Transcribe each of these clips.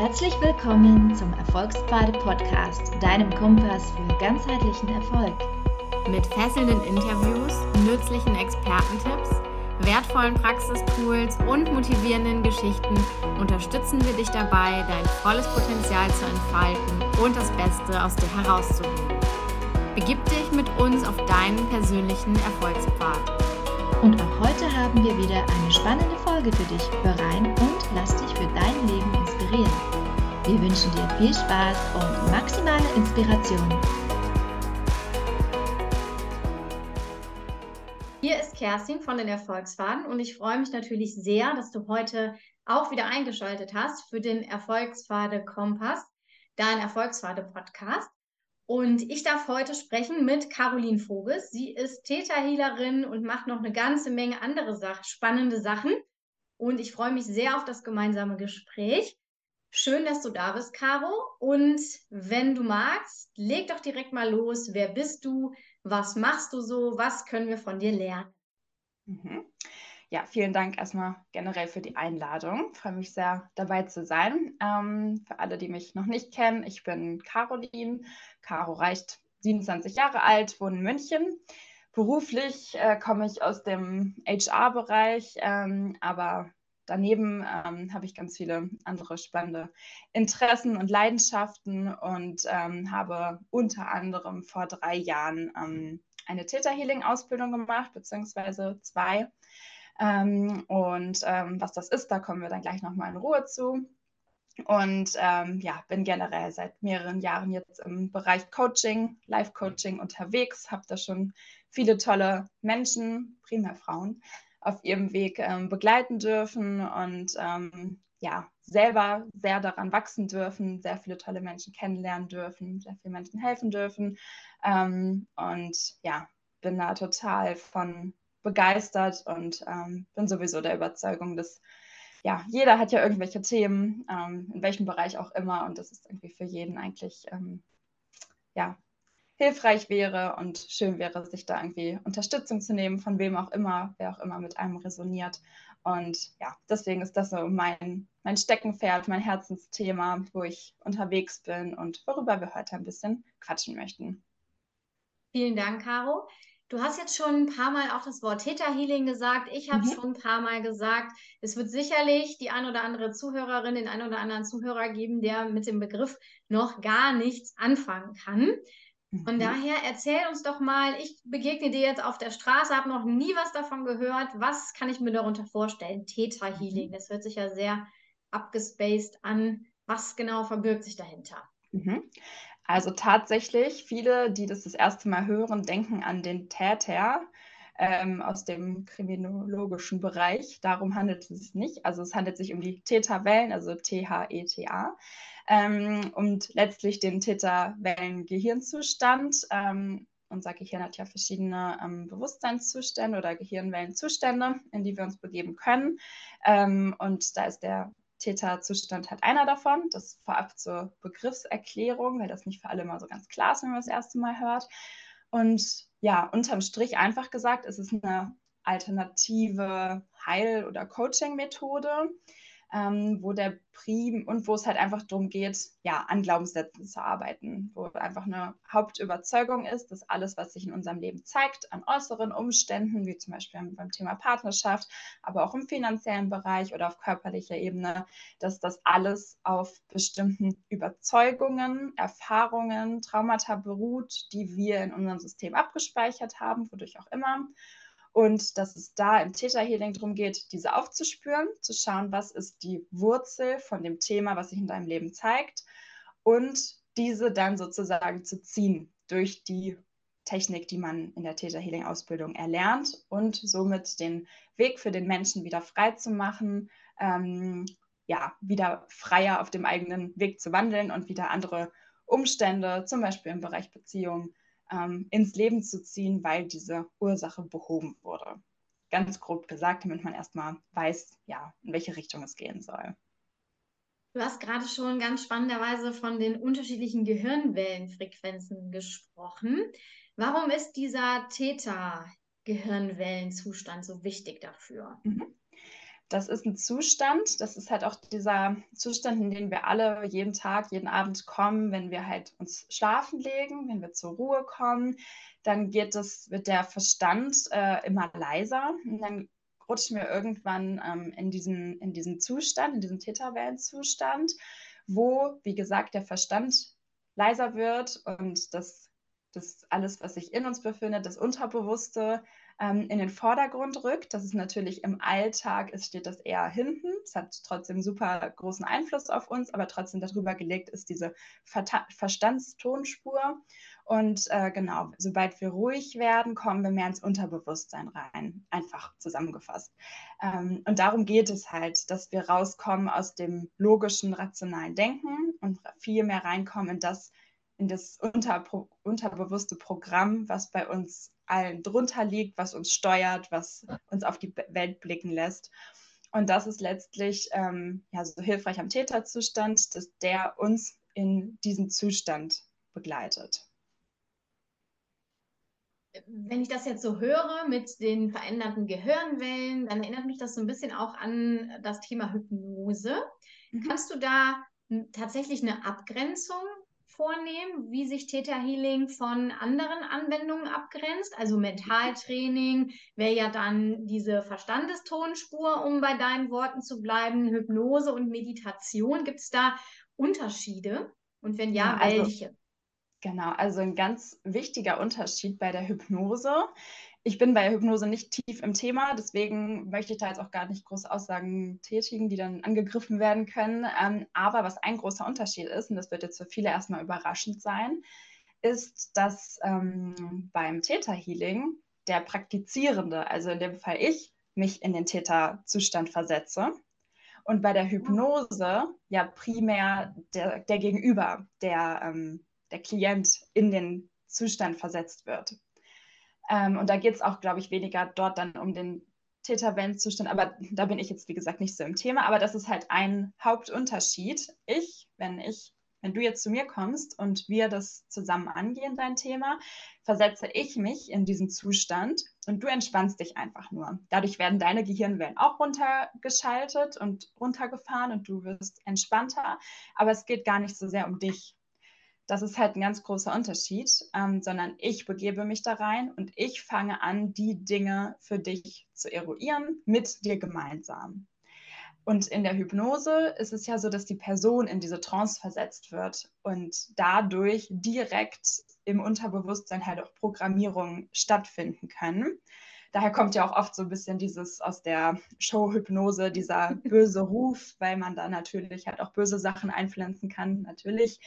Herzlich willkommen zum Erfolgspfade Podcast, deinem Kompass für ganzheitlichen Erfolg. Mit fesselnden Interviews, nützlichen Expertentipps, wertvollen Praxistools und motivierenden Geschichten unterstützen wir dich dabei, dein volles Potenzial zu entfalten und das Beste aus dir herauszuholen. Begib dich mit uns auf deinen persönlichen Erfolgspfad. Und auch heute haben wir wieder eine spannende Folge für dich. Hör rein und lass dich für dein Leben inspirieren. Wir wünschen dir viel Spaß und maximale Inspiration. Hier ist Kerstin von den Erfolgsfaden und ich freue mich natürlich sehr, dass du heute auch wieder eingeschaltet hast für den Erfolgspfade Kompass, dein Erfolgspfade Podcast. Und ich darf heute sprechen mit Caroline Voges. Sie ist Täterhealerin und macht noch eine ganze Menge andere Sach spannende Sachen. Und ich freue mich sehr auf das gemeinsame Gespräch. Schön, dass du da bist, Caro. Und wenn du magst, leg doch direkt mal los. Wer bist du? Was machst du so? Was können wir von dir lernen? Mhm. Ja, vielen Dank erstmal generell für die Einladung. Ich freue mich sehr, dabei zu sein. Ähm, für alle, die mich noch nicht kennen, ich bin Caroline. Caro reicht 27 Jahre alt, wohne in München. Beruflich äh, komme ich aus dem HR-Bereich, ähm, aber daneben ähm, habe ich ganz viele andere spannende Interessen und Leidenschaften und ähm, habe unter anderem vor drei Jahren ähm, eine Theta Healing Ausbildung gemacht, beziehungsweise zwei. Ähm, und ähm, was das ist, da kommen wir dann gleich nochmal in Ruhe zu. Und ähm, ja, bin generell seit mehreren Jahren jetzt im Bereich Coaching, Life-Coaching unterwegs, habe da schon viele tolle Menschen, primär Frauen, auf ihrem Weg ähm, begleiten dürfen und ähm, ja, selber sehr daran wachsen dürfen, sehr viele tolle Menschen kennenlernen dürfen, sehr vielen Menschen helfen dürfen. Ähm, und ja, bin da total von begeistert und ähm, bin sowieso der Überzeugung, dass ja, jeder hat ja irgendwelche Themen, ähm, in welchem Bereich auch immer, und das ist irgendwie für jeden eigentlich ähm, ja, hilfreich wäre und schön wäre, sich da irgendwie Unterstützung zu nehmen, von wem auch immer, wer auch immer mit einem resoniert. Und ja, deswegen ist das so mein, mein Steckenpferd, mein Herzensthema, wo ich unterwegs bin und worüber wir heute ein bisschen quatschen möchten. Vielen Dank, Caro. Du hast jetzt schon ein paar Mal auch das Wort Theta Healing gesagt. Ich habe mhm. schon ein paar Mal gesagt. Es wird sicherlich die ein oder andere Zuhörerin, den ein oder anderen Zuhörer geben, der mit dem Begriff noch gar nichts anfangen kann. Von mhm. daher erzähl uns doch mal, ich begegne dir jetzt auf der Straße, habe noch nie was davon gehört. Was kann ich mir darunter vorstellen? Theta Healing, mhm. das hört sich ja sehr abgespaced an. Was genau verbirgt sich dahinter? Mhm. Also tatsächlich, viele, die das das erste Mal hören, denken an den Täter ähm, aus dem kriminologischen Bereich. Darum handelt es sich nicht. Also es handelt sich um die Theta-Wellen, also T-H-E-T-A. Ähm, und letztlich den Theta-Wellen-Gehirnzustand. Ähm, unser Gehirn hat ja verschiedene ähm, Bewusstseinszustände oder Gehirnwellenzustände, in die wir uns begeben können. Ähm, und da ist der Theta-Zustand hat einer davon. Das vorab zur Begriffserklärung, weil das nicht für alle mal so ganz klar ist, wenn man das erste Mal hört. Und ja, unterm Strich einfach gesagt, ist es eine alternative Heil- oder Coaching-Methode, ähm, wo der Prim und wo es halt einfach darum geht, ja, an Glaubenssätzen zu arbeiten, wo einfach eine Hauptüberzeugung ist, dass alles, was sich in unserem Leben zeigt, an äußeren Umständen, wie zum Beispiel beim Thema Partnerschaft, aber auch im finanziellen Bereich oder auf körperlicher Ebene, dass das alles auf bestimmten Überzeugungen, Erfahrungen, Traumata beruht, die wir in unserem System abgespeichert haben, wodurch auch immer und dass es da im Theta Healing darum geht, diese aufzuspüren, zu schauen, was ist die Wurzel von dem Thema, was sich in deinem Leben zeigt und diese dann sozusagen zu ziehen durch die Technik, die man in der Theta Healing Ausbildung erlernt und somit den Weg für den Menschen wieder frei zu machen, ähm, ja, wieder freier auf dem eigenen Weg zu wandeln und wieder andere Umstände, zum Beispiel im Bereich Beziehung, ähm, ins Leben zu ziehen, weil diese Ursache behoben wurde. Ganz grob gesagt, damit man erstmal weiß, ja, in welche Richtung es gehen soll. Du hast gerade schon ganz spannenderweise von den unterschiedlichen Gehirnwellenfrequenzen gesprochen. Warum ist dieser Theta-Gehirnwellenzustand so wichtig dafür? Mhm. Das ist ein Zustand, das ist halt auch dieser Zustand, in den wir alle jeden Tag, jeden Abend kommen, wenn wir halt uns schlafen legen, wenn wir zur Ruhe kommen, dann geht es, wird der Verstand äh, immer leiser. Und dann rutschen wir irgendwann ähm, in, diesen, in diesen Zustand, in diesen Theta-Wellen-Zustand, wo, wie gesagt, der Verstand leiser wird und das, das alles, was sich in uns befindet, das Unterbewusste, ähm, in den Vordergrund rückt. Das ist natürlich im Alltag, es steht das eher hinten. Es hat trotzdem super großen Einfluss auf uns, aber trotzdem darüber gelegt ist diese Ver Verstandstonspur. Und äh, genau, sobald wir ruhig werden, kommen wir mehr ins Unterbewusstsein rein, einfach zusammengefasst. Ähm, und darum geht es halt, dass wir rauskommen aus dem logischen, rationalen Denken und viel mehr reinkommen in das, in das unter, unterbewusste Programm, was bei uns allen drunter liegt, was uns steuert, was uns auf die Welt blicken lässt. Und das ist letztlich ähm, ja, so hilfreich am Täterzustand, dass der uns in diesen Zustand begleitet. Wenn ich das jetzt so höre mit den veränderten Gehirnwellen, dann erinnert mich das so ein bisschen auch an das Thema Hypnose. Mhm. Kannst du da tatsächlich eine Abgrenzung vornehmen, wie sich Theta Healing von anderen Anwendungen abgrenzt. Also Mentaltraining wäre ja dann diese Verstandestonspur, um bei deinen Worten zu bleiben, Hypnose und Meditation. Gibt es da Unterschiede? Und wenn ja, ja also, welche? Genau, also ein ganz wichtiger Unterschied bei der Hypnose ich bin bei Hypnose nicht tief im Thema, deswegen möchte ich da jetzt auch gar nicht groß Aussagen tätigen, die dann angegriffen werden können. Ähm, aber was ein großer Unterschied ist, und das wird jetzt für viele erstmal überraschend sein, ist, dass ähm, beim Theta Healing der Praktizierende, also in dem Fall ich, mich in den Theta-Zustand versetze. Und bei der Hypnose ja primär der, der Gegenüber, der, ähm, der Klient in den Zustand versetzt wird. Ähm, und da geht es auch, glaube ich, weniger dort dann um den Täter-Band-Zustand, aber da bin ich jetzt, wie gesagt, nicht so im Thema. Aber das ist halt ein Hauptunterschied. Ich, wenn ich, wenn du jetzt zu mir kommst und wir das zusammen angehen, dein Thema, versetze ich mich in diesen Zustand und du entspannst dich einfach nur. Dadurch werden deine Gehirnwellen auch runtergeschaltet und runtergefahren und du wirst entspannter. Aber es geht gar nicht so sehr um dich, das ist halt ein ganz großer Unterschied, ähm, sondern ich begebe mich da rein und ich fange an, die Dinge für dich zu eruieren mit dir gemeinsam. Und in der Hypnose ist es ja so, dass die Person in diese Trance versetzt wird und dadurch direkt im Unterbewusstsein halt auch Programmierungen stattfinden können. Daher kommt ja auch oft so ein bisschen dieses aus der Show-Hypnose, dieser böse Ruf, weil man da natürlich halt auch böse Sachen einpflanzen kann. Natürlich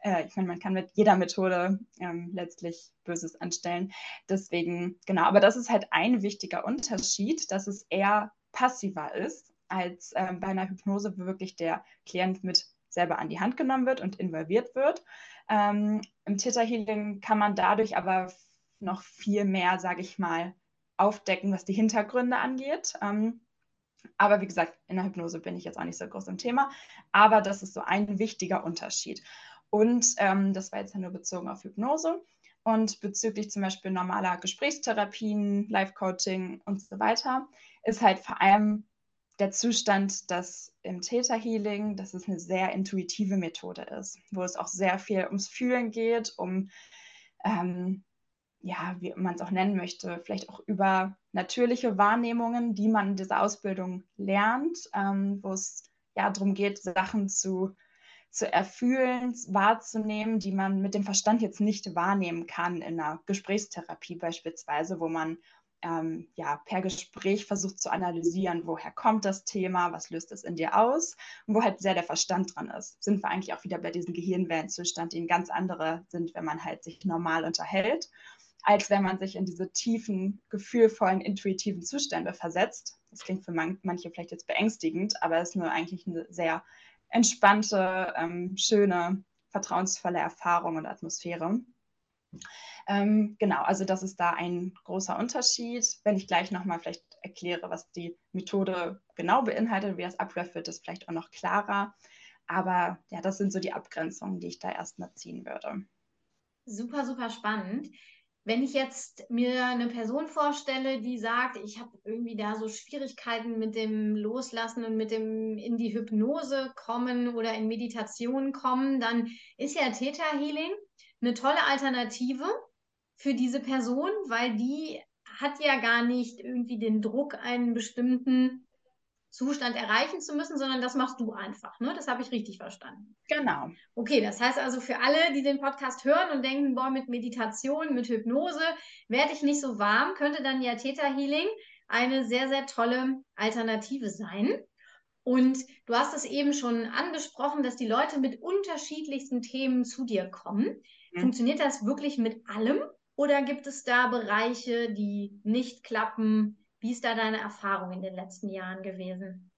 äh, ich meine, man kann mit jeder Methode ähm, letztlich Böses anstellen. Deswegen, genau, aber das ist halt ein wichtiger Unterschied, dass es eher passiver ist, als ähm, bei einer Hypnose, wo wirklich der Klient mit selber an die Hand genommen wird und involviert wird. Ähm, Im Theta Healing kann man dadurch aber noch viel mehr, sage ich mal, aufdecken, was die Hintergründe angeht. Ähm, aber wie gesagt, in der Hypnose bin ich jetzt auch nicht so groß im Thema. Aber das ist so ein wichtiger Unterschied. Und ähm, das war jetzt nur bezogen auf Hypnose. Und bezüglich zum Beispiel normaler Gesprächstherapien, Life-Coaching und so weiter, ist halt vor allem der Zustand, dass im Theta Healing, dass es eine sehr intuitive Methode ist, wo es auch sehr viel ums Fühlen geht, um, ähm, ja, wie man es auch nennen möchte, vielleicht auch über natürliche Wahrnehmungen, die man in dieser Ausbildung lernt, ähm, wo es ja darum geht, Sachen zu zu erfühlen, wahrzunehmen, die man mit dem Verstand jetzt nicht wahrnehmen kann in einer Gesprächstherapie beispielsweise, wo man ähm, ja, per Gespräch versucht zu analysieren, woher kommt das Thema, was löst es in dir aus und wo halt sehr der Verstand dran ist. Sind wir eigentlich auch wieder bei diesem Gehirnwellenzustand, die ein ganz andere sind, wenn man halt sich normal unterhält, als wenn man sich in diese tiefen, gefühlvollen, intuitiven Zustände versetzt. Das klingt für man manche vielleicht jetzt beängstigend, aber es ist nur eigentlich eine sehr entspannte, ähm, schöne, vertrauensvolle Erfahrung und Atmosphäre. Ähm, genau, also das ist da ein großer Unterschied. Wenn ich gleich nochmal vielleicht erkläre, was die Methode genau beinhaltet, wie das abläuft, wird es vielleicht auch noch klarer. Aber ja, das sind so die Abgrenzungen, die ich da erstmal ziehen würde. Super, super spannend. Wenn ich jetzt mir eine Person vorstelle, die sagt, ich habe irgendwie da so Schwierigkeiten mit dem Loslassen und mit dem in die Hypnose kommen oder in Meditation kommen, dann ist ja Theta Healing eine tolle Alternative für diese Person, weil die hat ja gar nicht irgendwie den Druck, einen bestimmten Zustand erreichen zu müssen, sondern das machst du einfach. Ne? Das habe ich richtig verstanden. Genau. Okay, das heißt also für alle, die den Podcast hören und denken, boah, mit Meditation, mit Hypnose werde ich nicht so warm, könnte dann ja Theta Healing eine sehr, sehr tolle Alternative sein. Und du hast es eben schon angesprochen, dass die Leute mit unterschiedlichsten Themen zu dir kommen. Mhm. Funktioniert das wirklich mit allem oder gibt es da Bereiche, die nicht klappen, wie ist da deine Erfahrung in den letzten Jahren gewesen?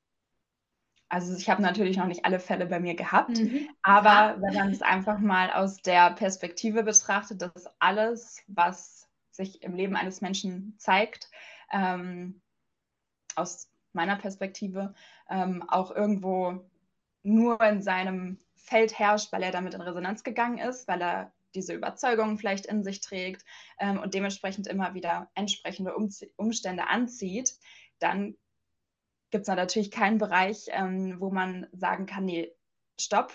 Also ich habe natürlich noch nicht alle Fälle bei mir gehabt, mhm. aber ja. wenn man es einfach mal aus der Perspektive betrachtet, dass alles, was sich im Leben eines Menschen zeigt, ähm, aus meiner Perspektive ähm, auch irgendwo nur in seinem Feld herrscht, weil er damit in Resonanz gegangen ist, weil er diese Überzeugungen vielleicht in sich trägt ähm, und dementsprechend immer wieder entsprechende um Umstände anzieht, dann gibt es natürlich keinen Bereich, ähm, wo man sagen kann, nee, stopp.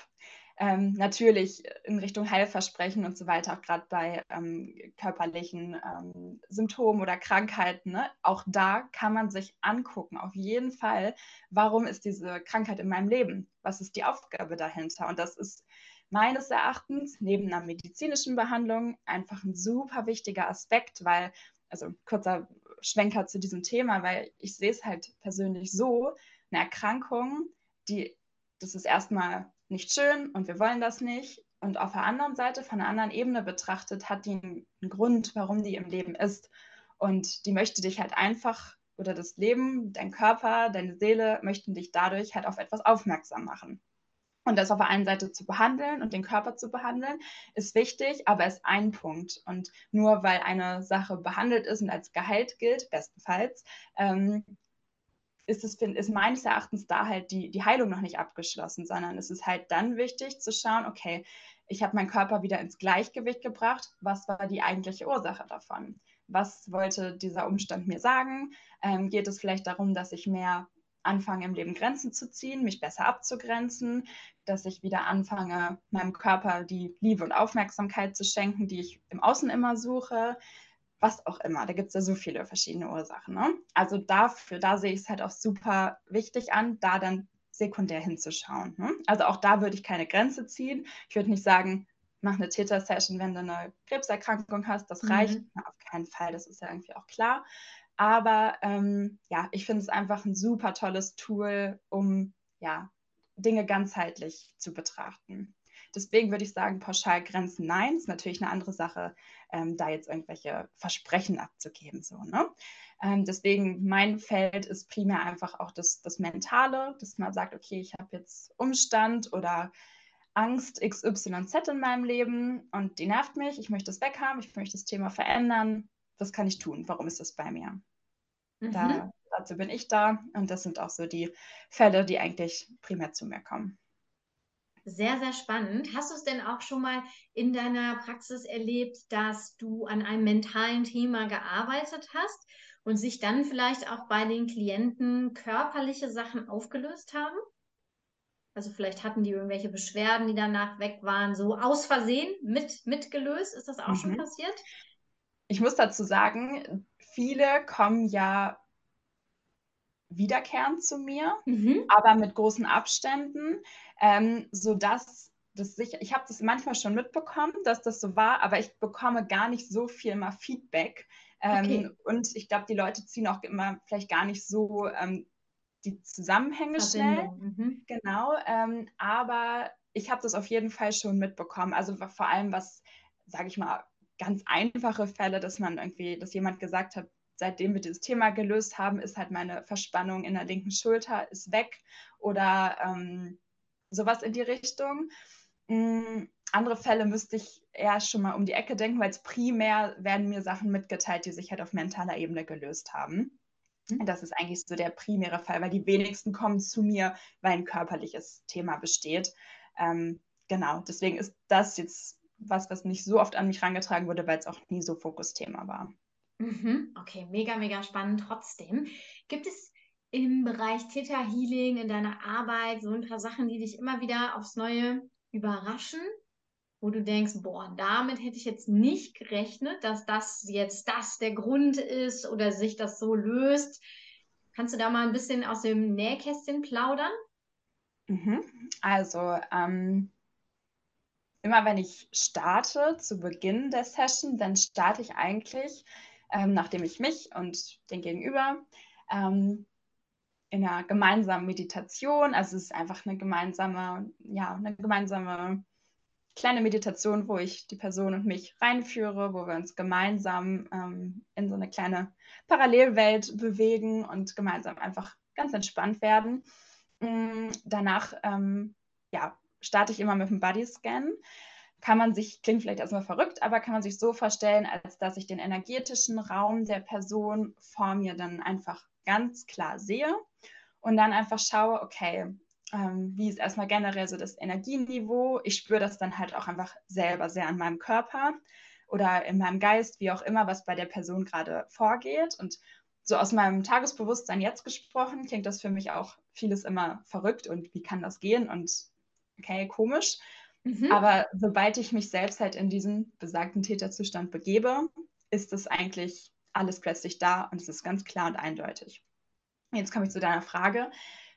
Ähm, natürlich in Richtung Heilversprechen und so weiter, auch gerade bei ähm, körperlichen ähm, Symptomen oder Krankheiten. Ne? Auch da kann man sich angucken, auf jeden Fall, warum ist diese Krankheit in meinem Leben? Was ist die Aufgabe dahinter? Und das ist meines Erachtens neben einer medizinischen Behandlung einfach ein super wichtiger Aspekt, weil, also kurzer Schwenker zu diesem Thema, weil ich sehe es halt persönlich so, eine Erkrankung, die, das ist erstmal nicht schön und wir wollen das nicht. Und auf der anderen Seite, von einer anderen Ebene betrachtet, hat die einen Grund, warum die im Leben ist. Und die möchte dich halt einfach, oder das Leben, dein Körper, deine Seele möchten dich dadurch halt auf etwas aufmerksam machen. Und das auf der einen Seite zu behandeln und den Körper zu behandeln, ist wichtig, aber ist ein Punkt. Und nur weil eine Sache behandelt ist und als geheilt gilt, bestenfalls, ähm, ist es ist meines Erachtens da halt die, die Heilung noch nicht abgeschlossen, sondern es ist halt dann wichtig zu schauen, okay, ich habe meinen Körper wieder ins Gleichgewicht gebracht. Was war die eigentliche Ursache davon? Was wollte dieser Umstand mir sagen? Ähm, geht es vielleicht darum, dass ich mehr anfange im Leben Grenzen zu ziehen, mich besser abzugrenzen, dass ich wieder anfange, meinem Körper die Liebe und Aufmerksamkeit zu schenken, die ich im Außen immer suche, was auch immer. Da gibt es ja so viele verschiedene Ursachen. Ne? Also dafür, da sehe ich es halt auch super wichtig an, da dann sekundär hinzuschauen. Ne? Also auch da würde ich keine Grenze ziehen. Ich würde nicht sagen, mach eine Täter-Session, wenn du eine Krebserkrankung hast. Das reicht. Mhm. Na, auf keinen Fall, das ist ja irgendwie auch klar. Aber ähm, ja, ich finde es einfach ein super tolles Tool, um ja, Dinge ganzheitlich zu betrachten. Deswegen würde ich sagen, pauschal Grenzen nein, ist natürlich eine andere Sache, ähm, da jetzt irgendwelche Versprechen abzugeben. So, ne? Ähm, deswegen mein Feld ist primär einfach auch das, das Mentale, dass man sagt, okay, ich habe jetzt Umstand oder Angst XYZ in meinem Leben und die nervt mich, ich möchte es weghaben, ich möchte das Thema verändern was kann ich tun? Warum ist das bei mir? Mhm. Da, dazu bin ich da und das sind auch so die Fälle, die eigentlich primär zu mir kommen. Sehr, sehr spannend. Hast du es denn auch schon mal in deiner Praxis erlebt, dass du an einem mentalen Thema gearbeitet hast und sich dann vielleicht auch bei den Klienten körperliche Sachen aufgelöst haben? Also vielleicht hatten die irgendwelche Beschwerden, die danach weg waren, so aus Versehen mit, mitgelöst. Ist das auch mhm. schon passiert? ich muss dazu sagen, viele kommen ja wiederkehrend zu mir, mhm. aber mit großen Abständen, ähm, sodass das sicher, ich habe das manchmal schon mitbekommen, dass das so war, aber ich bekomme gar nicht so viel mal Feedback. Ähm, okay. Und ich glaube, die Leute ziehen auch immer vielleicht gar nicht so ähm, die Zusammenhänge schnell. Mhm. Genau, ähm, aber ich habe das auf jeden Fall schon mitbekommen. Also vor allem, was, sage ich mal, ganz einfache Fälle, dass man irgendwie, dass jemand gesagt hat, seitdem wir dieses Thema gelöst haben, ist halt meine Verspannung in der linken Schulter ist weg oder ähm, sowas in die Richtung. Ähm, andere Fälle müsste ich eher schon mal um die Ecke denken, weil es primär werden mir Sachen mitgeteilt, die sich halt auf mentaler Ebene gelöst haben. Mhm. Das ist eigentlich so der primäre Fall, weil die wenigsten kommen zu mir, weil ein körperliches Thema besteht. Ähm, genau, deswegen ist das jetzt was, was nicht so oft an mich herangetragen wurde, weil es auch nie so Fokusthema war. Mhm. Okay, mega, mega spannend trotzdem. Gibt es im Bereich Theta Healing in deiner Arbeit so ein paar Sachen, die dich immer wieder aufs Neue überraschen? Wo du denkst, boah, damit hätte ich jetzt nicht gerechnet, dass das jetzt das der Grund ist oder sich das so löst. Kannst du da mal ein bisschen aus dem Nähkästchen plaudern? Mhm. Also, ähm, immer wenn ich starte zu Beginn der Session, dann starte ich eigentlich, ähm, nachdem ich mich und den Gegenüber ähm, in einer gemeinsamen Meditation, also es ist einfach eine gemeinsame, ja, eine gemeinsame kleine Meditation, wo ich die Person und mich reinführe, wo wir uns gemeinsam ähm, in so eine kleine Parallelwelt bewegen und gemeinsam einfach ganz entspannt werden. Mm, danach ähm, ja, starte ich immer mit dem Bodyscan. Kann man sich, klingt vielleicht erstmal verrückt, aber kann man sich so vorstellen, als dass ich den energetischen Raum der Person vor mir dann einfach ganz klar sehe und dann einfach schaue, okay, ähm, wie ist erstmal generell so das Energieniveau. Ich spüre das dann halt auch einfach selber sehr an meinem Körper oder in meinem Geist, wie auch immer, was bei der Person gerade vorgeht. Und so aus meinem Tagesbewusstsein jetzt gesprochen, klingt das für mich auch vieles immer verrückt und wie kann das gehen und okay, komisch. Mhm. Aber sobald ich mich selbst halt in diesen besagten Täterzustand begebe, ist es eigentlich alles plötzlich da und es ist ganz klar und eindeutig. Jetzt komme ich zu deiner Frage,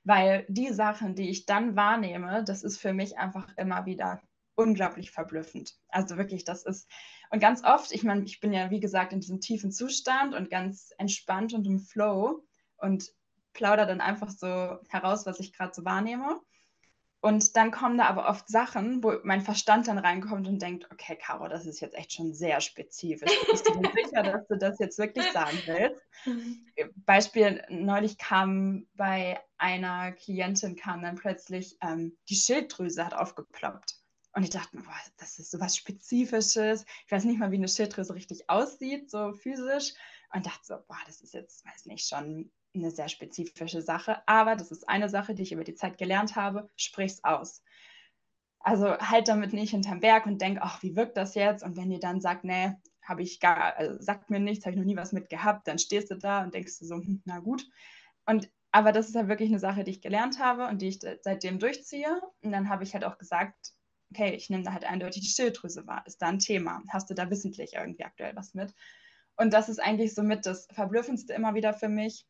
weil die Sachen, die ich dann wahrnehme, das ist für mich einfach immer wieder unglaublich verblüffend. Also wirklich, das ist, und ganz oft, ich meine, ich bin ja, wie gesagt, in diesem tiefen Zustand und ganz entspannt und im Flow und plaudere dann einfach so heraus, was ich gerade so wahrnehme. Und dann kommen da aber oft Sachen, wo mein Verstand dann reinkommt und denkt, okay, Caro, das ist jetzt echt schon sehr spezifisch. Bist du dir sicher, dass du das jetzt wirklich sagen willst? Mhm. Beispiel, neulich kam bei einer Klientin kam dann plötzlich, ähm, die Schilddrüse hat aufgeploppt. Und ich dachte mir, boah, das ist so was Spezifisches. Ich weiß nicht mal, wie eine Schilddrüse richtig aussieht, so physisch. Und dachte so, boah, das ist jetzt, weiß nicht, schon eine sehr spezifische Sache, aber das ist eine Sache, die ich über die Zeit gelernt habe, sprich's aus. Also halt damit nicht hinterm Berg und denk, ach, wie wirkt das jetzt? Und wenn ihr dann sagt, nee, habe ich gar, also sagt mir nichts, habe ich noch nie was mit gehabt, dann stehst du da und denkst du so, hm, na gut. Und aber das ist halt wirklich eine Sache, die ich gelernt habe und die ich seitdem durchziehe. Und dann habe ich halt auch gesagt, okay, ich nehme da halt eindeutig die Schilddrüse wahr. Ist da ein Thema? Hast du da wissentlich irgendwie aktuell was mit? Und das ist eigentlich somit das Verblüffendste immer wieder für mich,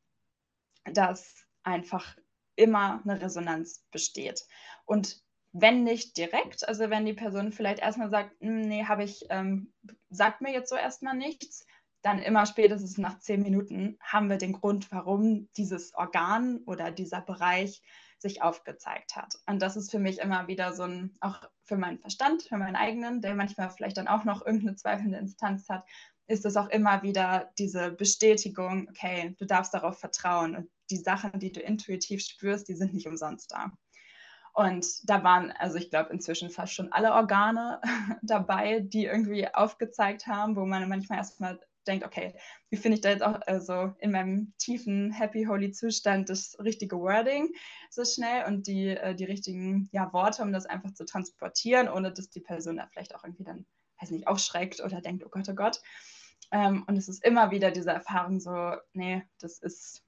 dass einfach immer eine Resonanz besteht. Und wenn nicht direkt, also wenn die Person vielleicht erstmal sagt, hm, nee, habe ich, ähm, sagt mir jetzt so erstmal nichts, dann immer spätestens nach zehn Minuten haben wir den Grund, warum dieses Organ oder dieser Bereich sich aufgezeigt hat. Und das ist für mich immer wieder so ein, auch für meinen Verstand, für meinen eigenen, der manchmal vielleicht dann auch noch irgendeine zweifelnde Instanz hat, ist es auch immer wieder diese Bestätigung, okay, du darfst darauf vertrauen und die Sachen, die du intuitiv spürst, die sind nicht umsonst da. Und da waren, also ich glaube, inzwischen fast schon alle Organe dabei, die irgendwie aufgezeigt haben, wo man manchmal erstmal denkt, okay, wie finde ich da jetzt auch also in meinem tiefen, happy, holy Zustand das richtige Wording so schnell und die, äh, die richtigen ja, Worte, um das einfach zu transportieren, ohne dass die Person da vielleicht auch irgendwie dann, weiß nicht, aufschreckt oder denkt, oh Gott, oh Gott. Ähm, und es ist immer wieder diese Erfahrung so, nee, das ist,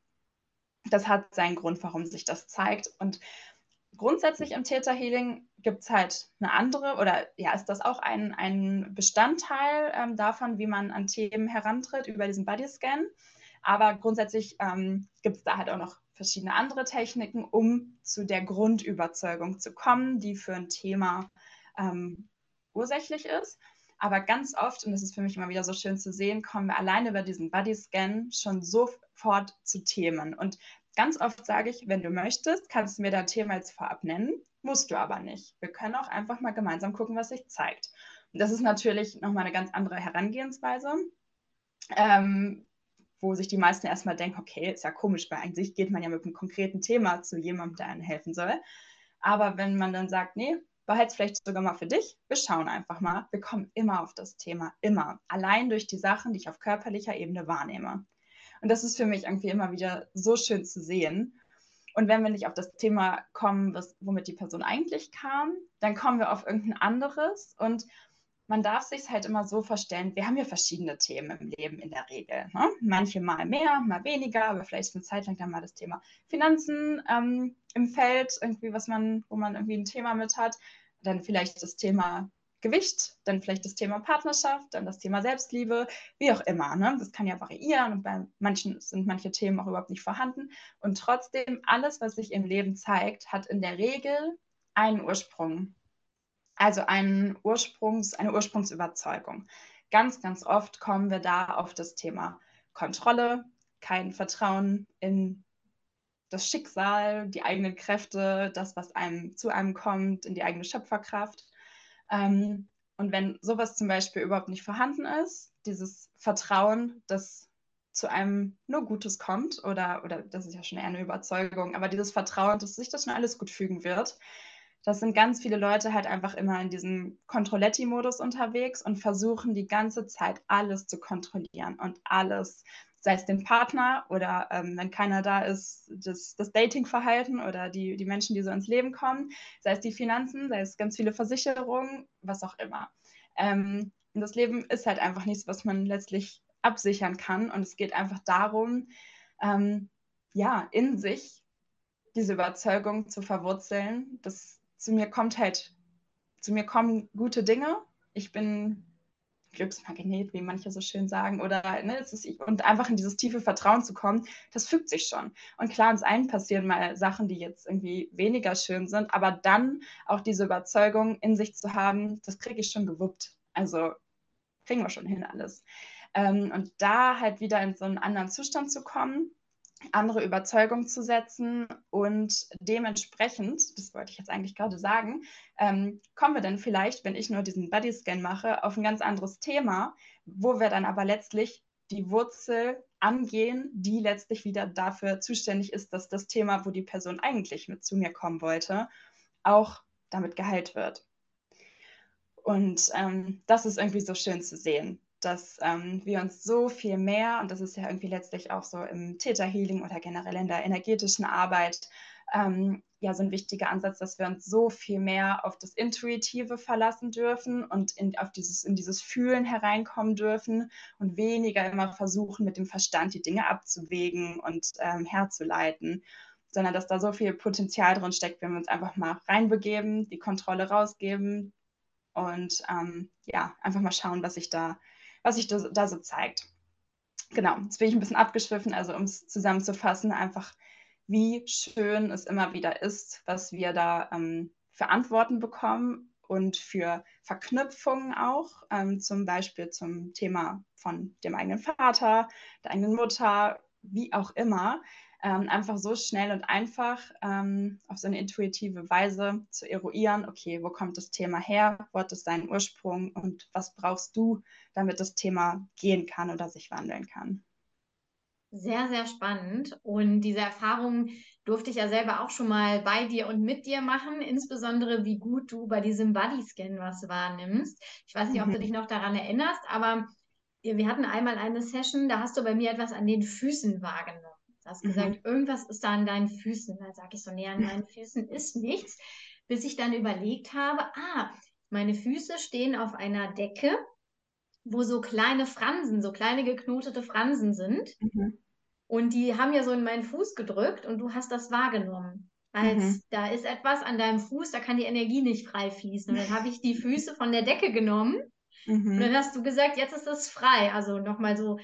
das hat seinen Grund, warum sich das zeigt. Und grundsätzlich im Theta Healing gibt es halt eine andere, oder ja, ist das auch ein, ein Bestandteil ähm, davon, wie man an Themen herantritt über diesen Bodyscan. Aber grundsätzlich ähm, gibt es da halt auch noch verschiedene andere Techniken, um zu der Grundüberzeugung zu kommen, die für ein Thema ähm, ursächlich ist. Aber ganz oft, und das ist für mich immer wieder so schön zu sehen, kommen wir alleine über diesen Bodyscan schon sofort zu Themen. Und ganz oft sage ich, wenn du möchtest, kannst du mir dein Thema jetzt vorab nennen, musst du aber nicht. Wir können auch einfach mal gemeinsam gucken, was sich zeigt. Und das ist natürlich nochmal eine ganz andere Herangehensweise, ähm, wo sich die meisten erstmal denken, okay, ist ja komisch, weil eigentlich geht man ja mit einem konkreten Thema zu jemandem, der einem helfen soll. Aber wenn man dann sagt, nee, behalte es vielleicht sogar mal für dich. Wir schauen einfach mal. Wir kommen immer auf das Thema, immer. Allein durch die Sachen, die ich auf körperlicher Ebene wahrnehme. Und das ist für mich irgendwie immer wieder so schön zu sehen. Und wenn wir nicht auf das Thema kommen, was, womit die Person eigentlich kam, dann kommen wir auf irgendein anderes. Und man darf sich halt immer so vorstellen, wir haben ja verschiedene Themen im Leben in der Regel. Ne? Manche mal mehr, mal weniger, aber vielleicht eine Zeit lang dann mal das Thema Finanzen ähm, im Feld, irgendwie, was man, wo man irgendwie ein Thema mit hat. Dann vielleicht das Thema Gewicht, dann vielleicht das Thema Partnerschaft, dann das Thema Selbstliebe, wie auch immer. Ne? Das kann ja variieren und bei manchen sind manche Themen auch überhaupt nicht vorhanden. Und trotzdem, alles, was sich im Leben zeigt, hat in der Regel einen Ursprung. Also einen Ursprungs, eine Ursprungsüberzeugung. Ganz, ganz oft kommen wir da auf das Thema Kontrolle, kein Vertrauen in das Schicksal, die eigenen Kräfte, das, was einem zu einem kommt, in die eigene Schöpferkraft. Ähm, und wenn sowas zum Beispiel überhaupt nicht vorhanden ist, dieses Vertrauen, dass zu einem nur Gutes kommt, oder, oder das ist ja schon eher eine Überzeugung, aber dieses Vertrauen, dass sich das schon alles gut fügen wird, das sind ganz viele Leute halt einfach immer in diesem Controletti-Modus unterwegs und versuchen die ganze Zeit alles zu kontrollieren und alles sei es den Partner oder ähm, wenn keiner da ist, das, das Datingverhalten oder die, die Menschen, die so ins Leben kommen, sei es die Finanzen, sei es ganz viele Versicherungen, was auch immer. Ähm, und das Leben ist halt einfach nichts, was man letztlich absichern kann. Und es geht einfach darum, ähm, ja, in sich diese Überzeugung zu verwurzeln, dass zu mir kommt halt, zu mir kommen gute Dinge. Ich bin Glücksmagnet, wie manche so schön sagen, oder ne, ist, und einfach in dieses tiefe Vertrauen zu kommen, das fügt sich schon. Und klar, uns allen passieren mal Sachen, die jetzt irgendwie weniger schön sind, aber dann auch diese Überzeugung in sich zu haben, das kriege ich schon gewuppt. Also kriegen wir schon hin alles. Ähm, und da halt wieder in so einen anderen Zustand zu kommen, andere Überzeugungen zu setzen und dementsprechend, das wollte ich jetzt eigentlich gerade sagen, ähm, kommen wir dann vielleicht, wenn ich nur diesen Bodyscan mache, auf ein ganz anderes Thema, wo wir dann aber letztlich die Wurzel angehen, die letztlich wieder dafür zuständig ist, dass das Thema, wo die Person eigentlich mit zu mir kommen wollte, auch damit geheilt wird. Und ähm, das ist irgendwie so schön zu sehen, dass ähm, wir uns so viel mehr, und das ist ja irgendwie letztlich auch so im Täterhealing oder generell in der energetischen Arbeit, ähm, ja, so ein wichtiger Ansatz, dass wir uns so viel mehr auf das Intuitive verlassen dürfen und in, auf dieses, in dieses Fühlen hereinkommen dürfen und weniger immer versuchen, mit dem Verstand die Dinge abzuwägen und ähm, herzuleiten, sondern dass da so viel Potenzial drin steckt, wenn wir uns einfach mal reinbegeben, die Kontrolle rausgeben und ähm, ja, einfach mal schauen, was sich da was sich da, da so zeigt. Genau, jetzt bin ich ein bisschen abgeschwiffen, also um es zusammenzufassen, einfach wie schön es immer wieder ist, was wir da ähm, für Antworten bekommen und für Verknüpfungen auch, ähm, zum Beispiel zum Thema von dem eigenen Vater, der eigenen Mutter, wie auch immer, ähm, einfach so schnell und einfach ähm, auf so eine intuitive Weise zu eruieren, okay, wo kommt das Thema her, wo hat es seinen Ursprung und was brauchst du, damit das Thema gehen kann oder sich wandeln kann. Sehr, sehr spannend. Und diese Erfahrung durfte ich ja selber auch schon mal bei dir und mit dir machen, insbesondere wie gut du bei diesem Bodyscan was wahrnimmst. Ich weiß nicht, ob du mhm. dich noch daran erinnerst, aber wir hatten einmal eine Session, da hast du bei mir etwas an den Füßen wahrgenommen. Du hast gesagt, mhm. irgendwas ist da an deinen Füßen. Da sage ich so, nee, an meinen Füßen ist nichts. Bis ich dann überlegt habe, ah, meine Füße stehen auf einer Decke, wo so kleine Fransen, so kleine geknotete Fransen sind. Mhm. Und die haben ja so in meinen Fuß gedrückt und du hast das wahrgenommen. Als mhm. da ist etwas an deinem Fuß, da kann die Energie nicht frei fließen. Und dann habe ich die Füße von der Decke genommen Mhm. Und dann hast du gesagt, jetzt ist es frei. Also nochmal so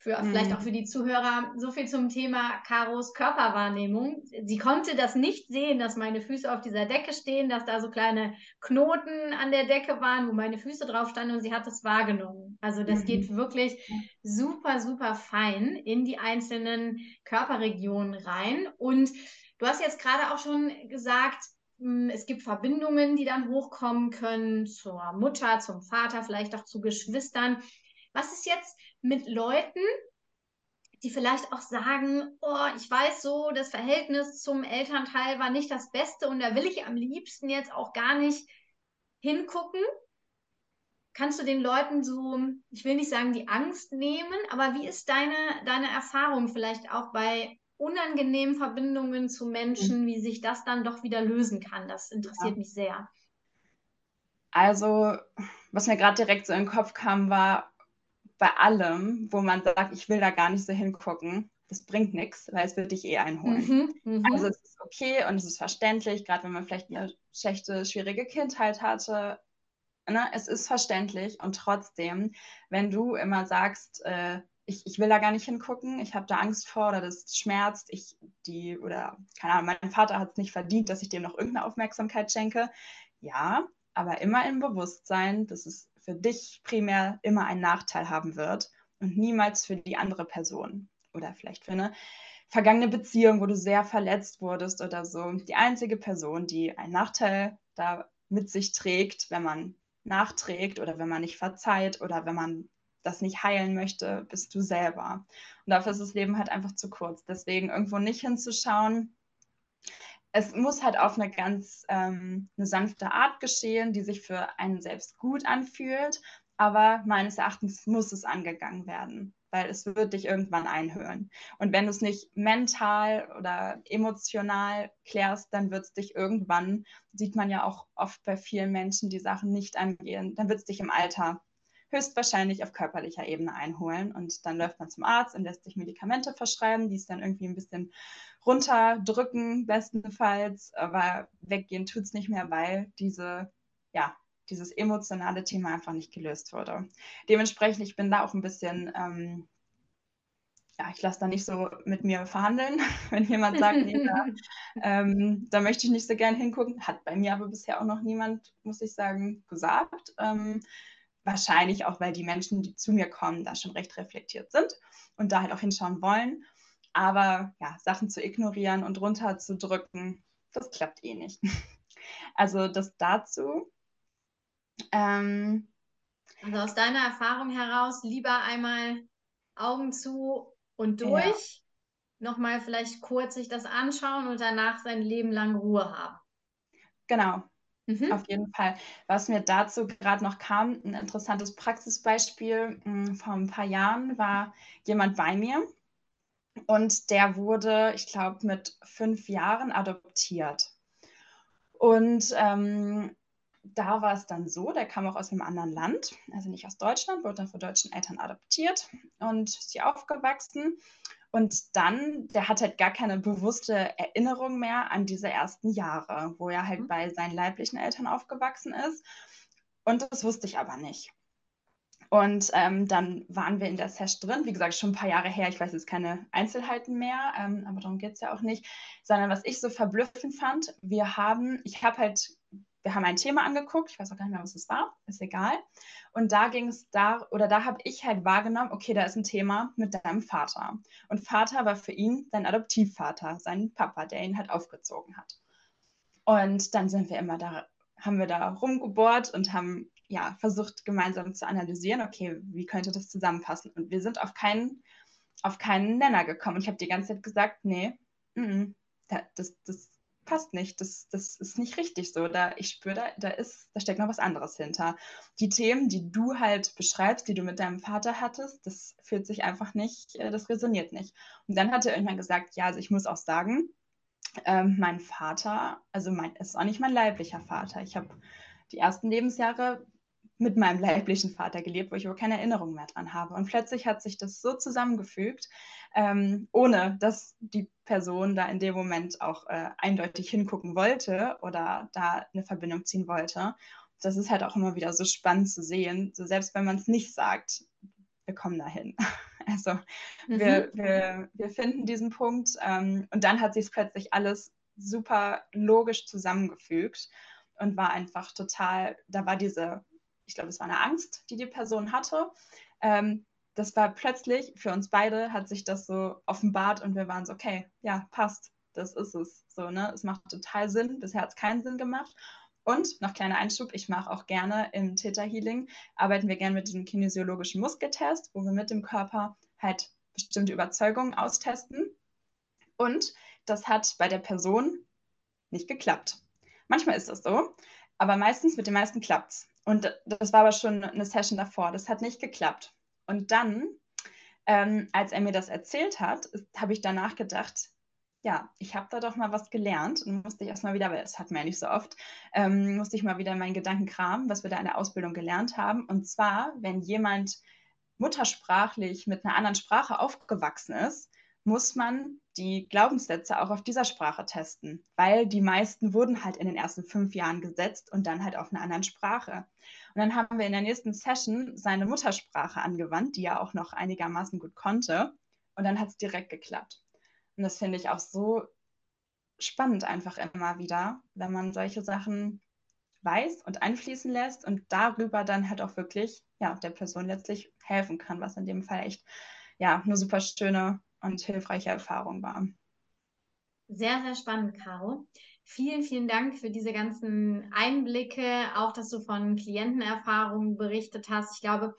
für mhm. vielleicht auch für die Zuhörer so viel zum Thema Karos Körperwahrnehmung. Sie konnte das nicht sehen, dass meine Füße auf dieser Decke stehen, dass da so kleine Knoten an der Decke waren, wo meine Füße drauf standen und sie hat das wahrgenommen. Also das mhm. geht wirklich super, super fein in die einzelnen Körperregionen rein. Und du hast jetzt gerade auch schon gesagt, hm, es gibt Verbindungen, die dann hochkommen können zur Mutter, zum Vater, vielleicht auch zu Geschwistern. Was ist jetzt mit Leuten, die vielleicht auch sagen, oh, ich weiß so, das Verhältnis zum Elternteil war nicht das Beste und da will ich am liebsten jetzt auch gar nicht hingucken. Kannst du den Leuten so, ich will nicht sagen, die Angst nehmen, aber wie ist deine, deine Erfahrung vielleicht auch bei unangenehmen Verbindungen zu Menschen, wie sich das dann doch wieder lösen kann? Das interessiert ja. mich sehr. Also, was mir gerade direkt so in den Kopf kam, war bei allem, wo man sagt, ich will da gar nicht so hingucken, das bringt nichts, weil es wird dich eh einholen. Mhm, mh. Also es ist okay und es ist verständlich, gerade wenn man vielleicht eine schlechte, schwierige Kindheit hatte. Ne? Es ist verständlich und trotzdem, wenn du immer sagst, äh, ich, ich will da gar nicht hingucken, ich habe da Angst vor oder das schmerzt, ich die oder keine Ahnung, mein Vater hat es nicht verdient, dass ich dem noch irgendeine Aufmerksamkeit schenke. Ja, aber immer im Bewusstsein, dass es für dich primär immer einen Nachteil haben wird und niemals für die andere Person oder vielleicht für eine vergangene Beziehung, wo du sehr verletzt wurdest oder so. Die einzige Person, die einen Nachteil da mit sich trägt, wenn man nachträgt oder wenn man nicht verzeiht oder wenn man das nicht heilen möchte, bist du selber. Und dafür ist das Leben halt einfach zu kurz. Deswegen irgendwo nicht hinzuschauen. Es muss halt auf eine ganz ähm, eine sanfte Art geschehen, die sich für einen selbst gut anfühlt. Aber meines Erachtens muss es angegangen werden weil es wird dich irgendwann einhören. Und wenn du es nicht mental oder emotional klärst, dann wird es dich irgendwann, sieht man ja auch oft bei vielen Menschen, die Sachen nicht angehen, dann wird es dich im Alter höchstwahrscheinlich auf körperlicher Ebene einholen. Und dann läuft man zum Arzt und lässt sich Medikamente verschreiben, die es dann irgendwie ein bisschen runterdrücken, bestenfalls, aber weggehen tut es nicht mehr, weil diese, ja, dieses emotionale Thema einfach nicht gelöst wurde. Dementsprechend, ich bin da auch ein bisschen, ähm, ja, ich lasse da nicht so mit mir verhandeln, wenn jemand sagt, nee, da, ähm, da, möchte ich nicht so gern hingucken. Hat bei mir aber bisher auch noch niemand, muss ich sagen, gesagt. Ähm, wahrscheinlich auch, weil die Menschen, die zu mir kommen, da schon recht reflektiert sind und da halt auch hinschauen wollen. Aber ja, Sachen zu ignorieren und runterzudrücken, das klappt eh nicht. Also das dazu. Ähm, also aus deiner Erfahrung heraus lieber einmal Augen zu und durch, ja. nochmal vielleicht kurz sich das anschauen und danach sein Leben lang Ruhe haben. Genau, mhm. auf jeden Fall. Was mir dazu gerade noch kam, ein interessantes Praxisbeispiel hm, vor ein paar Jahren war jemand bei mir und der wurde, ich glaube, mit fünf Jahren adoptiert. Und ähm, da war es dann so, der kam auch aus einem anderen Land, also nicht aus Deutschland, wurde dann von deutschen Eltern adoptiert und ist hier aufgewachsen. Und dann, der hat halt gar keine bewusste Erinnerung mehr an diese ersten Jahre, wo er halt mhm. bei seinen leiblichen Eltern aufgewachsen ist. Und das wusste ich aber nicht. Und ähm, dann waren wir in der Sesh drin, wie gesagt, schon ein paar Jahre her, ich weiß jetzt keine Einzelheiten mehr, ähm, aber darum geht es ja auch nicht, sondern was ich so verblüffend fand, wir haben, ich habe halt wir haben ein Thema angeguckt, ich weiß auch gar nicht mehr, was es war, ist egal. Und da ging es da, oder da habe ich halt wahrgenommen, okay, da ist ein Thema mit deinem Vater. Und Vater war für ihn sein Adoptivvater, sein Papa, der ihn halt aufgezogen hat. Und dann sind wir immer da, haben wir da rumgebohrt und haben ja versucht, gemeinsam zu analysieren, okay, wie könnte das zusammenpassen? Und wir sind auf keinen, auf keinen Nenner gekommen. Und ich habe die ganze Zeit gesagt, nee, m -m, das, das passt nicht, das, das ist nicht richtig so. Da, ich spüre, da, da, da steckt noch was anderes hinter. Die Themen, die du halt beschreibst, die du mit deinem Vater hattest, das fühlt sich einfach nicht, äh, das resoniert nicht. Und dann hat er irgendwann gesagt, ja, also ich muss auch sagen, ähm, mein Vater, also mein, ist auch nicht mein leiblicher Vater. Ich habe die ersten Lebensjahre mit meinem leiblichen Vater gelebt, wo ich aber keine Erinnerung mehr dran habe. Und plötzlich hat sich das so zusammengefügt, ähm, ohne dass die Person da in dem Moment auch äh, eindeutig hingucken wollte oder da eine Verbindung ziehen wollte. Das ist halt auch immer wieder so spannend zu sehen, so selbst wenn man es nicht sagt, wir kommen dahin. Also mhm. wir, wir, wir finden diesen Punkt ähm, und dann hat sich plötzlich alles super logisch zusammengefügt und war einfach total, da war diese ich glaube, es war eine Angst, die die Person hatte. Ähm, das war plötzlich für uns beide, hat sich das so offenbart und wir waren so, okay, ja, passt, das ist es. So, ne? Es macht total Sinn. Bisher hat es keinen Sinn gemacht. Und noch kleiner Einschub, ich mache auch gerne im Theta Healing, arbeiten wir gerne mit diesem kinesiologischen Muskeltest, wo wir mit dem Körper halt bestimmte Überzeugungen austesten. Und das hat bei der Person nicht geklappt. Manchmal ist das so, aber meistens mit den meisten klappt es. Und das war aber schon eine Session davor. Das hat nicht geklappt. Und dann, ähm, als er mir das erzählt hat, habe ich danach gedacht, ja, ich habe da doch mal was gelernt und musste ich erstmal wieder, weil das hatten wir ja nicht so oft, ähm, musste ich mal wieder in meinen Gedanken kramen, was wir da in der Ausbildung gelernt haben. Und zwar, wenn jemand muttersprachlich mit einer anderen Sprache aufgewachsen ist, muss man die Glaubenssätze auch auf dieser Sprache testen, weil die meisten wurden halt in den ersten fünf Jahren gesetzt und dann halt auf einer anderen Sprache. Und dann haben wir in der nächsten Session seine Muttersprache angewandt, die er auch noch einigermaßen gut konnte. Und dann hat es direkt geklappt. Und das finde ich auch so spannend einfach immer wieder, wenn man solche Sachen weiß und einfließen lässt und darüber dann halt auch wirklich ja, der Person letztlich helfen kann, was in dem Fall echt ja, eine super schöne und hilfreiche Erfahrung war. Sehr, sehr spannend, Caro. Vielen, vielen Dank für diese ganzen Einblicke, auch dass du von Klientenerfahrungen berichtet hast. Ich glaube,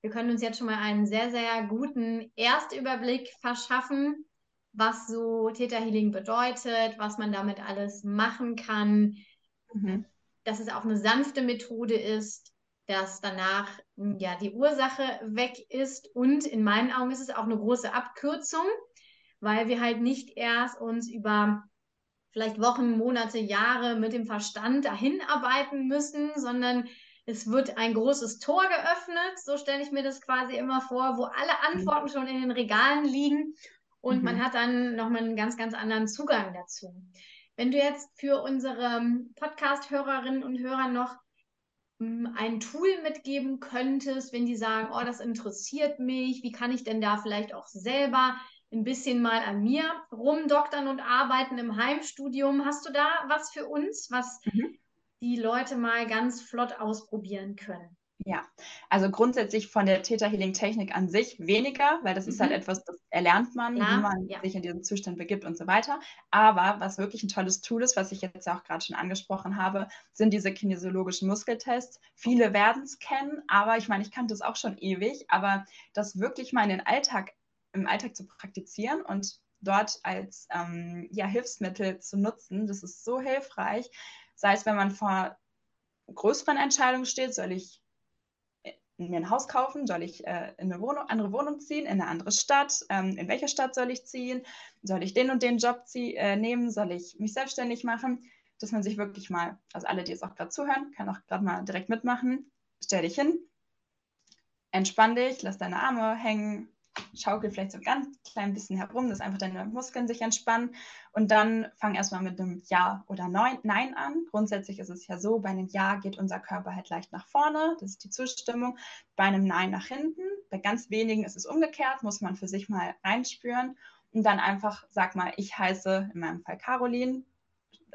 wir können uns jetzt schon mal einen sehr, sehr guten Erstüberblick verschaffen, was so Theta Healing bedeutet, was man damit alles machen kann, mhm. dass es auch eine sanfte Methode ist, dass danach hm, ja die Ursache weg ist und in meinen Augen ist es auch eine große Abkürzung, weil wir halt nicht erst uns über vielleicht Wochen, Monate, Jahre mit dem Verstand dahin arbeiten müssen, sondern es wird ein großes Tor geöffnet, so stelle ich mir das quasi immer vor, wo alle. Antworten schon in den Regalen liegen und mhm. man hat dann nochmal einen ganz, ganz anderen Zugang dazu. Wenn du jetzt für unsere Podcast-Hörerinnen und Hörer noch ein Tool mitgeben könntest, wenn die sagen, oh, das interessiert mich, wie kann ich denn da vielleicht auch selber ein bisschen mal an mir rumdoktern und arbeiten im Heimstudium. Hast du da was für uns, was mhm. die Leute mal ganz flott ausprobieren können? Ja, also grundsätzlich von der Theta Healing Technik an sich weniger, weil das ist halt mhm. etwas, das erlernt man, Klar, wie man ja. sich in diesen Zustand begibt und so weiter. Aber was wirklich ein tolles Tool ist, was ich jetzt auch gerade schon angesprochen habe, sind diese kinesiologischen Muskeltests. Viele werden es kennen, aber ich meine, ich kannte es auch schon ewig, aber das wirklich mal in den Alltag, im Alltag zu praktizieren und dort als ähm, ja, Hilfsmittel zu nutzen, das ist so hilfreich. Sei es, wenn man vor größeren Entscheidungen steht, soll ich mir ein Haus kaufen? Soll ich äh, in eine Wohnung, andere Wohnung ziehen, in eine andere Stadt? Ähm, in welche Stadt soll ich ziehen? Soll ich den und den Job äh, nehmen? Soll ich mich selbstständig machen? Dass man sich wirklich mal, also alle, die jetzt auch gerade zuhören, kann auch gerade mal direkt mitmachen. Stell dich hin, entspann dich, lass deine Arme hängen, schaukel vielleicht so ein ganz klein bisschen herum, dass einfach deine Muskeln sich entspannen. Und dann fang erstmal mit einem Ja oder Nein an. Grundsätzlich ist es ja so, bei einem Ja geht unser Körper halt leicht nach vorne, das ist die Zustimmung. Bei einem Nein nach hinten. Bei ganz wenigen ist es umgekehrt, muss man für sich mal reinspüren. Und dann einfach sag mal, ich heiße in meinem Fall Caroline,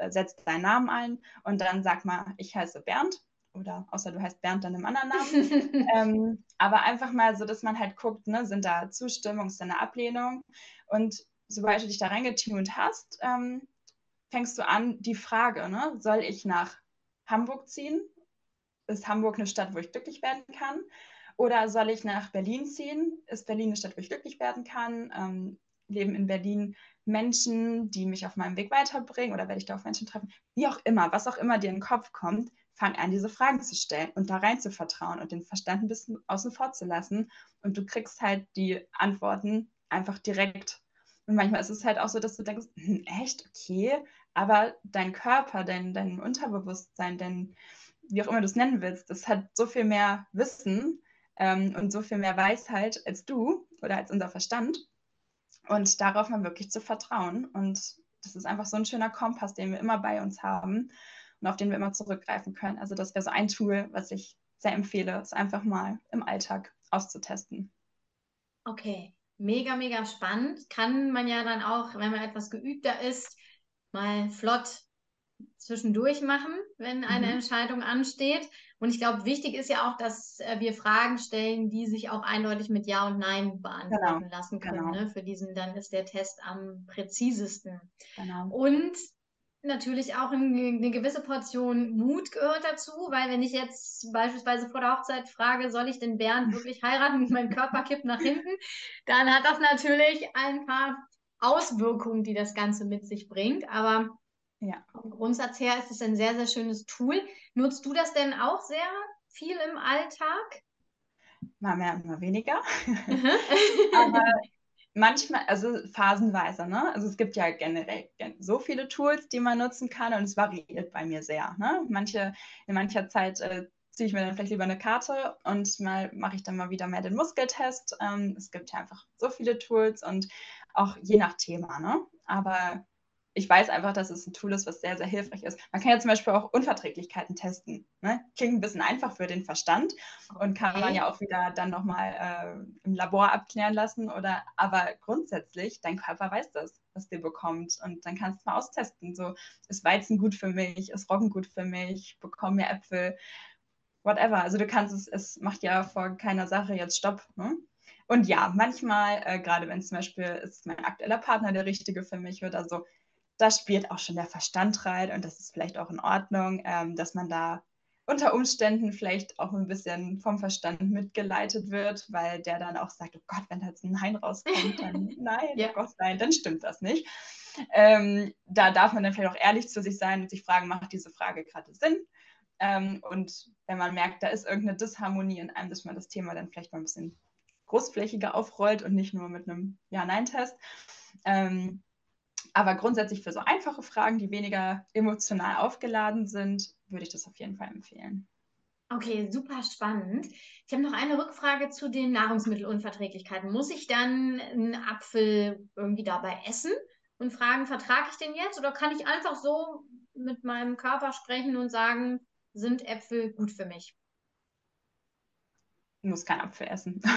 setz deinen Namen ein und dann sag mal, ich heiße Bernd oder außer du heißt Bernd dann im anderen Namen. ähm, aber einfach mal so, dass man halt guckt, ne, sind da Zustimmung, ist da eine Ablehnung. Und sobald du dich da reingetunt hast, ähm, fängst du an, die Frage, ne, soll ich nach Hamburg ziehen? Ist Hamburg eine Stadt, wo ich glücklich werden kann? Oder soll ich nach Berlin ziehen? Ist Berlin eine Stadt, wo ich glücklich werden kann? Ähm, leben in Berlin Menschen, die mich auf meinem Weg weiterbringen? Oder werde ich da auf Menschen treffen? Wie auch immer, was auch immer dir in den Kopf kommt, fang an, diese Fragen zu stellen und da rein zu vertrauen und den Verstand ein bisschen außen vor zu lassen. Und du kriegst halt die Antworten einfach direkt. Und manchmal ist es halt auch so, dass du denkst, hm, echt, okay, aber dein Körper, dein, dein Unterbewusstsein, dein, wie auch immer du es nennen willst, das hat so viel mehr Wissen ähm, und so viel mehr Weisheit als du oder als unser Verstand. Und darauf mal wirklich zu vertrauen. Und das ist einfach so ein schöner Kompass, den wir immer bei uns haben und auf den wir immer zurückgreifen können. Also das wäre so ein Tool, was ich sehr empfehle, es einfach mal im Alltag auszutesten. Okay, mega, mega spannend. Kann man ja dann auch, wenn man etwas geübter ist, mal flott zwischendurch machen, wenn eine mhm. Entscheidung ansteht. Und ich glaube, wichtig ist ja auch, dass äh, wir Fragen stellen, die sich auch eindeutig mit Ja und Nein beantworten genau. lassen können. Genau. Ne? Für diesen dann ist der Test am präzisesten. Genau. Und natürlich auch eine gewisse Portion Mut gehört dazu, weil wenn ich jetzt beispielsweise vor der Hochzeit frage, soll ich den Bernd wirklich heiraten und mein Körper kippt nach hinten, dann hat das natürlich ein paar Auswirkungen, die das Ganze mit sich bringt. Aber ja. vom Grundsatz her ist es ein sehr, sehr schönes Tool. Nutzt du das denn auch sehr viel im Alltag? Mal mehr, mal weniger. Aber manchmal, also phasenweise, ne? Also es gibt ja generell so viele Tools, die man nutzen kann und es variiert bei mir sehr. Ne? Manche, in mancher Zeit äh, ziehe ich mir dann vielleicht lieber eine Karte und mal mache ich dann mal wieder mehr den Muskeltest. Ähm, es gibt ja einfach so viele Tools und auch je nach Thema, ne? Aber ich weiß einfach, dass es ein Tool ist, was sehr, sehr hilfreich ist. Man kann ja zum Beispiel auch Unverträglichkeiten testen. Ne? Klingt ein bisschen einfach für den Verstand und kann man ja auch wieder dann nochmal äh, im Labor abklären lassen. Oder aber grundsätzlich, dein Körper weiß das, was dir bekommt. Und dann kannst du mal austesten. So, ist Weizen gut für mich, ist Roggen gut für mich, bekomme mir Äpfel, whatever. Also du kannst es, es macht ja vor keiner Sache jetzt Stopp. Ne? Und ja, manchmal, äh, gerade wenn zum Beispiel ist mein aktueller Partner der richtige für mich oder so, da spielt auch schon der Verstand rein und das ist vielleicht auch in Ordnung, ähm, dass man da unter Umständen vielleicht auch ein bisschen vom Verstand mitgeleitet wird, weil der dann auch sagt, oh Gott, wenn da jetzt ein Nein rauskommt, dann nein, ja. oh Gott, nein, dann stimmt das nicht. Ähm, da darf man dann vielleicht auch ehrlich zu sich sein und sich fragen, macht diese Frage gerade Sinn? Ähm, und wenn man merkt, da ist irgendeine Disharmonie in einem, dass man das Thema dann vielleicht mal ein bisschen großflächiger aufrollt und nicht nur mit einem Ja-Nein-Test. Ähm, aber grundsätzlich für so einfache Fragen, die weniger emotional aufgeladen sind, würde ich das auf jeden Fall empfehlen. Okay, super spannend. Ich habe noch eine Rückfrage zu den Nahrungsmittelunverträglichkeiten. Muss ich dann einen Apfel irgendwie dabei essen und fragen, vertrage ich den jetzt? Oder kann ich einfach so mit meinem Körper sprechen und sagen, sind Äpfel gut für mich? Du musst keinen Apfel essen.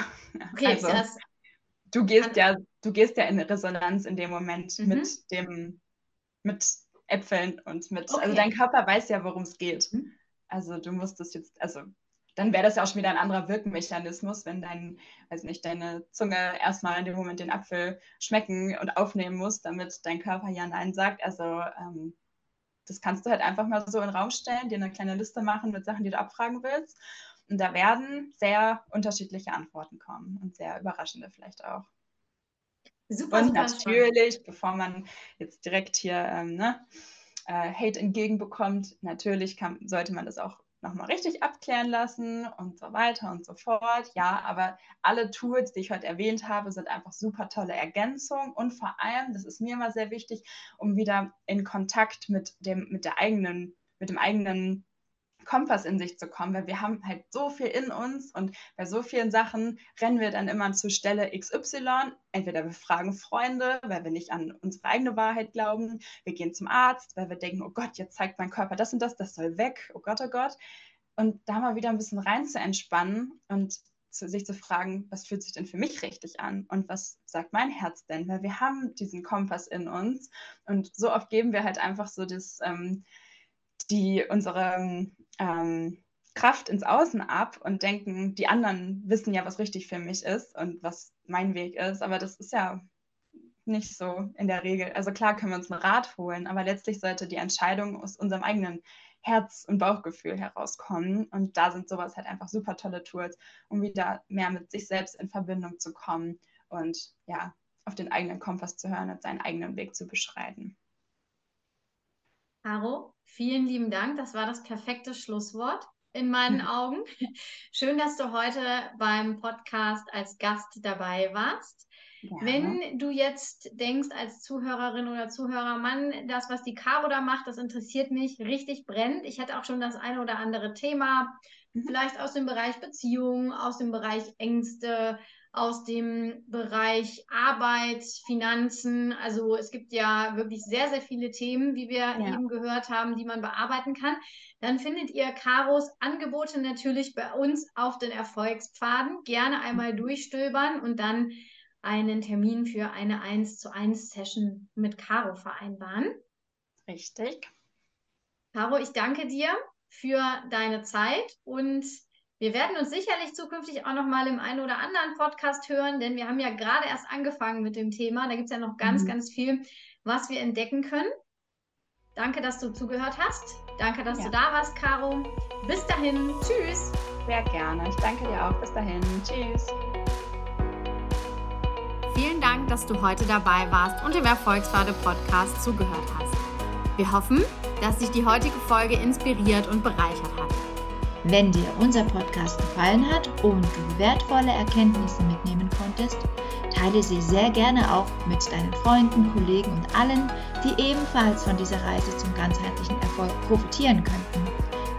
Okay, also, das du gehst ja, du gehst ja in Resonanz in dem Moment mhm. mit dem, mit Äpfeln und mit, also okay. also dein Körper weiß ja, worum es geht. Mhm. Also du musst es jetzt, also dann wäre das ja auch schon wieder ein anderer Wirkmechanismus, wenn dein, weiß nicht, deine Zunge erstmal in dem Moment den Apfel schmecken und aufnehmen muss, damit dein Körper ja Nein sagt. Also ähm, das kannst du halt einfach mal so in den Raum stellen, dir eine kleine Liste machen mit Sachen, die du abfragen willst. Und da werden sehr unterschiedliche Antworten kommen und sehr überraschende vielleicht auch. Super, und natürlich, bevor man jetzt direkt hier ähm, ne, äh, Hate entgegenbekommt, natürlich kann, sollte man das auch nochmal richtig abklären lassen und so weiter und so fort. Ja, aber alle Tools, die ich heute erwähnt habe, sind einfach super tolle Ergänzungen und vor allem, das ist mir immer sehr wichtig, um wieder in Kontakt mit dem, mit der eigenen, mit dem eigenen Kompass in sich zu kommen, weil wir haben halt so viel in uns und bei so vielen Sachen rennen wir dann immer zur Stelle XY. Entweder wir fragen Freunde, weil wir nicht an unsere eigene Wahrheit glauben, wir gehen zum Arzt, weil wir denken, oh Gott, jetzt zeigt mein Körper das und das, das soll weg, oh Gott, oh Gott. Und da mal wieder ein bisschen rein zu entspannen und zu, sich zu fragen, was fühlt sich denn für mich richtig an und was sagt mein Herz denn? Weil wir haben diesen Kompass in uns und so oft geben wir halt einfach so das, ähm, die unsere ähm, Kraft ins Außen ab und denken, die anderen wissen ja, was richtig für mich ist und was mein Weg ist. Aber das ist ja nicht so in der Regel. Also klar können wir uns einen Rat holen, aber letztlich sollte die Entscheidung aus unserem eigenen Herz- und Bauchgefühl herauskommen. Und da sind sowas halt einfach super tolle Tools, um wieder mehr mit sich selbst in Verbindung zu kommen und ja, auf den eigenen Kompass zu hören und seinen eigenen Weg zu beschreiten. Caro, vielen lieben Dank. Das war das perfekte Schlusswort in meinen. Augen. Schön, dass du heute beim Podcast als Gast dabei warst. Ja. Wenn du jetzt denkst als Zuhörerin oder Zuhörer, Mann, das, was die Caro da macht, das interessiert mich richtig brennend. Ich hätte auch schon das eine oder andere Thema, mhm. vielleicht aus dem Bereich Beziehung, aus dem Bereich Ängste, aus dem Bereich Arbeit, Finanzen. Also es gibt ja wirklich sehr, sehr viele Themen, wie wir ja. eben gehört haben, die man bearbeiten kann. Dann findet ihr Karos Angebote natürlich bei uns auf den Erfolgspfaden. Gerne einmal mhm. durchstöbern und dann einen Termin für eine 1 zu 1 Session mit Caro vereinbaren. Richtig. Caro, ich danke dir für deine Zeit und wir werden uns sicherlich zukünftig auch noch mal im einen oder anderen Podcast hören, denn wir haben ja gerade erst angefangen mit dem Thema. Da gibt es ja noch ganz, mhm. ganz viel, was wir entdecken können. Danke, dass du zugehört hast. Danke, dass ja. du da warst, Caro. Bis dahin. Tschüss. Sehr gerne. Ich danke dir auch. Bis dahin. Tschüss. Vielen Dank, dass du heute dabei warst und dem Erfolgspfade Podcast zugehört hast. Wir hoffen, dass dich die heutige Folge inspiriert und bereichert hat. Wenn dir unser Podcast gefallen hat und du wertvolle Erkenntnisse mitnehmen konntest, Teile sie sehr gerne auch mit deinen Freunden, Kollegen und allen, die ebenfalls von dieser Reise zum ganzheitlichen Erfolg profitieren könnten.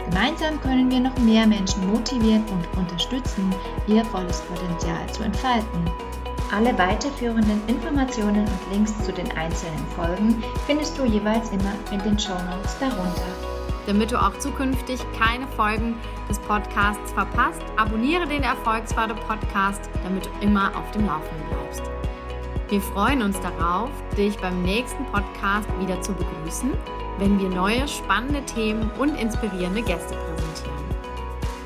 Gemeinsam können wir noch mehr Menschen motivieren und unterstützen, ihr volles Potenzial zu entfalten. Alle weiterführenden Informationen und Links zu den einzelnen Folgen findest du jeweils immer in den Show Notes darunter. Damit du auch zukünftig keine Folgen des Podcasts verpasst, abonniere den Erfolgspfade Podcast, damit du immer auf dem Laufenden bleibst. Wir freuen uns darauf, dich beim nächsten Podcast wieder zu begrüßen, wenn wir neue spannende Themen und inspirierende Gäste präsentieren.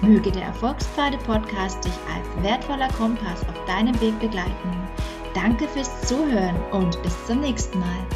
Möge der Erfolgspfade Podcast dich als wertvoller Kompass auf deinem Weg begleiten. Danke fürs Zuhören und bis zum nächsten Mal.